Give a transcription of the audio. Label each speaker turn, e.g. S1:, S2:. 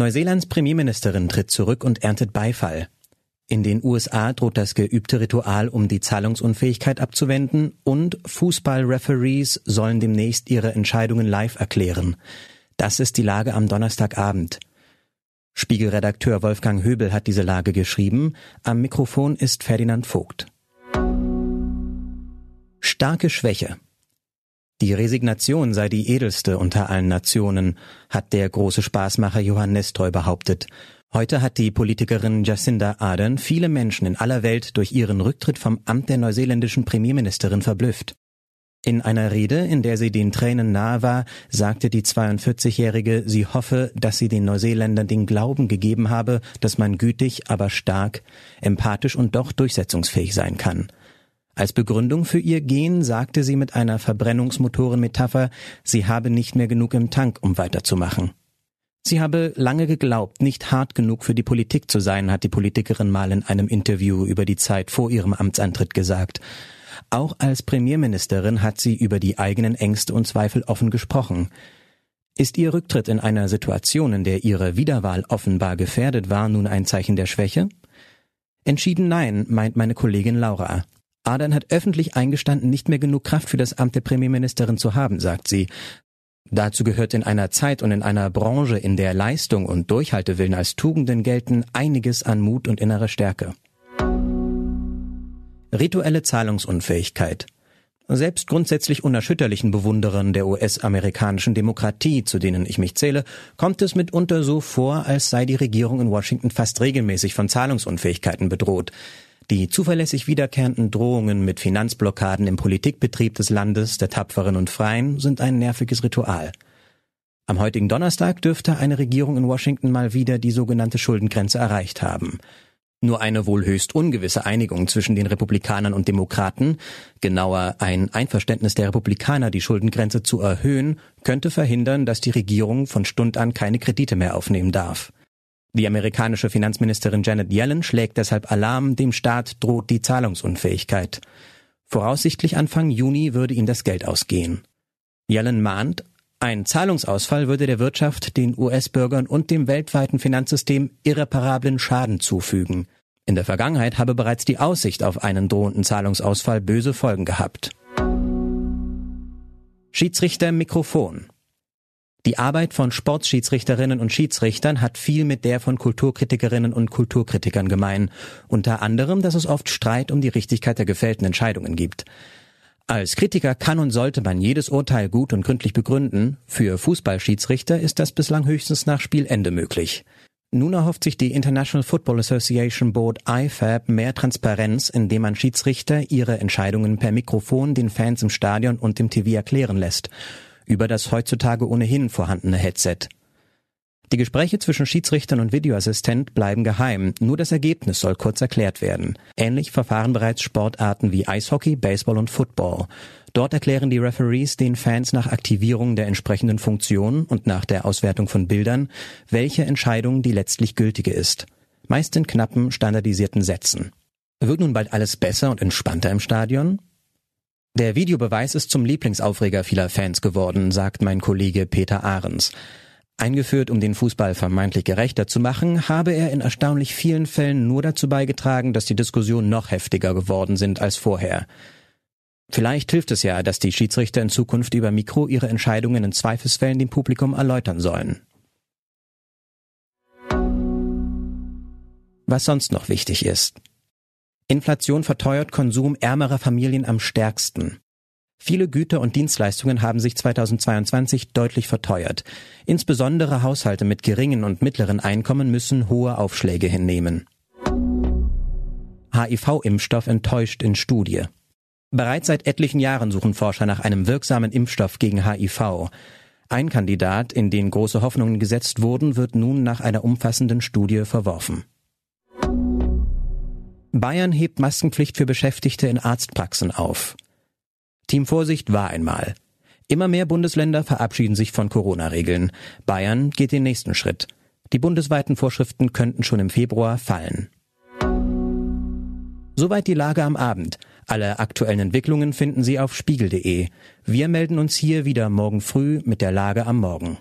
S1: Neuseelands Premierministerin tritt zurück und erntet Beifall. In den USA droht das geübte Ritual, um die Zahlungsunfähigkeit abzuwenden, und Fußballreferees sollen demnächst ihre Entscheidungen live erklären. Das ist die Lage am Donnerstagabend. Spiegelredakteur Wolfgang Höbel hat diese Lage geschrieben. Am Mikrofon ist Ferdinand Vogt. Starke Schwäche. Die Resignation sei die edelste unter allen Nationen, hat der große Spaßmacher Johann Nestroy behauptet. Heute hat die Politikerin Jacinda Ardern viele Menschen in aller Welt durch ihren Rücktritt vom Amt der neuseeländischen Premierministerin verblüfft. In einer Rede, in der sie den Tränen nahe war, sagte die 42-Jährige, sie hoffe, dass sie den Neuseeländern den Glauben gegeben habe, dass man gütig, aber stark, empathisch und doch durchsetzungsfähig sein kann. Als Begründung für ihr Gehen sagte sie mit einer Verbrennungsmotorenmetapher, sie habe nicht mehr genug im Tank, um weiterzumachen. Sie habe lange geglaubt, nicht hart genug für die Politik zu sein, hat die Politikerin mal in einem Interview über die Zeit vor ihrem Amtsantritt gesagt. Auch als Premierministerin hat sie über die eigenen Ängste und Zweifel offen gesprochen. Ist ihr Rücktritt in einer Situation, in der ihre Wiederwahl offenbar gefährdet war, nun ein Zeichen der Schwäche? Entschieden nein, meint meine Kollegin Laura. Adern hat öffentlich eingestanden, nicht mehr genug Kraft für das Amt der Premierministerin zu haben, sagt sie. Dazu gehört in einer Zeit und in einer Branche, in der Leistung und Durchhaltewillen als Tugenden gelten, einiges an Mut und innerer Stärke. Rituelle Zahlungsunfähigkeit. Selbst grundsätzlich unerschütterlichen Bewunderern der US-amerikanischen Demokratie, zu denen ich mich zähle, kommt es mitunter so vor, als sei die Regierung in Washington fast regelmäßig von Zahlungsunfähigkeiten bedroht. Die zuverlässig wiederkehrenden Drohungen mit Finanzblockaden im Politikbetrieb des Landes der Tapferen und Freien sind ein nerviges Ritual. Am heutigen Donnerstag dürfte eine Regierung in Washington mal wieder die sogenannte Schuldengrenze erreicht haben. Nur eine wohl höchst ungewisse Einigung zwischen den Republikanern und Demokraten, genauer ein Einverständnis der Republikaner, die Schuldengrenze zu erhöhen, könnte verhindern, dass die Regierung von Stund an keine Kredite mehr aufnehmen darf. Die amerikanische Finanzministerin Janet Yellen schlägt deshalb Alarm, dem Staat droht die Zahlungsunfähigkeit. Voraussichtlich Anfang Juni würde ihm das Geld ausgehen. Yellen mahnt, ein Zahlungsausfall würde der Wirtschaft, den US-Bürgern und dem weltweiten Finanzsystem irreparablen Schaden zufügen. In der Vergangenheit habe bereits die Aussicht auf einen drohenden Zahlungsausfall böse Folgen gehabt. Schiedsrichter Mikrofon die Arbeit von Sportschiedsrichterinnen und Schiedsrichtern hat viel mit der von Kulturkritikerinnen und Kulturkritikern gemein. Unter anderem, dass es oft Streit um die Richtigkeit der gefällten Entscheidungen gibt. Als Kritiker kann und sollte man jedes Urteil gut und gründlich begründen. Für Fußballschiedsrichter ist das bislang höchstens nach Spielende möglich. Nun erhofft sich die International Football Association Board IFAB mehr Transparenz, indem man Schiedsrichter ihre Entscheidungen per Mikrofon den Fans im Stadion und im TV erklären lässt über das heutzutage ohnehin vorhandene Headset. Die Gespräche zwischen Schiedsrichtern und Videoassistent bleiben geheim, nur das Ergebnis soll kurz erklärt werden. Ähnlich verfahren bereits Sportarten wie Eishockey, Baseball und Football. Dort erklären die Referees den Fans nach Aktivierung der entsprechenden Funktion und nach der Auswertung von Bildern, welche Entscheidung die letztlich gültige ist. Meist in knappen, standardisierten Sätzen. Wird nun bald alles besser und entspannter im Stadion? Der Videobeweis ist zum Lieblingsaufreger vieler Fans geworden, sagt mein Kollege Peter Ahrens. Eingeführt, um den Fußball vermeintlich gerechter zu machen, habe er in erstaunlich vielen Fällen nur dazu beigetragen, dass die Diskussionen noch heftiger geworden sind als vorher. Vielleicht hilft es ja, dass die Schiedsrichter in Zukunft über Mikro ihre Entscheidungen in Zweifelsfällen dem Publikum erläutern sollen. Was sonst noch wichtig ist. Inflation verteuert Konsum ärmerer Familien am stärksten. Viele Güter und Dienstleistungen haben sich 2022 deutlich verteuert. Insbesondere Haushalte mit geringen und mittleren Einkommen müssen hohe Aufschläge hinnehmen. HIV-Impfstoff enttäuscht in Studie. Bereits seit etlichen Jahren suchen Forscher nach einem wirksamen Impfstoff gegen HIV. Ein Kandidat, in den große Hoffnungen gesetzt wurden, wird nun nach einer umfassenden Studie verworfen. Bayern hebt Maskenpflicht für Beschäftigte in Arztpraxen auf. Team Vorsicht war einmal. Immer mehr Bundesländer verabschieden sich von Corona-Regeln. Bayern geht den nächsten Schritt. Die bundesweiten Vorschriften könnten schon im Februar fallen. Soweit die Lage am Abend. Alle aktuellen Entwicklungen finden Sie auf spiegel.de. Wir melden uns hier wieder morgen früh mit der Lage am Morgen.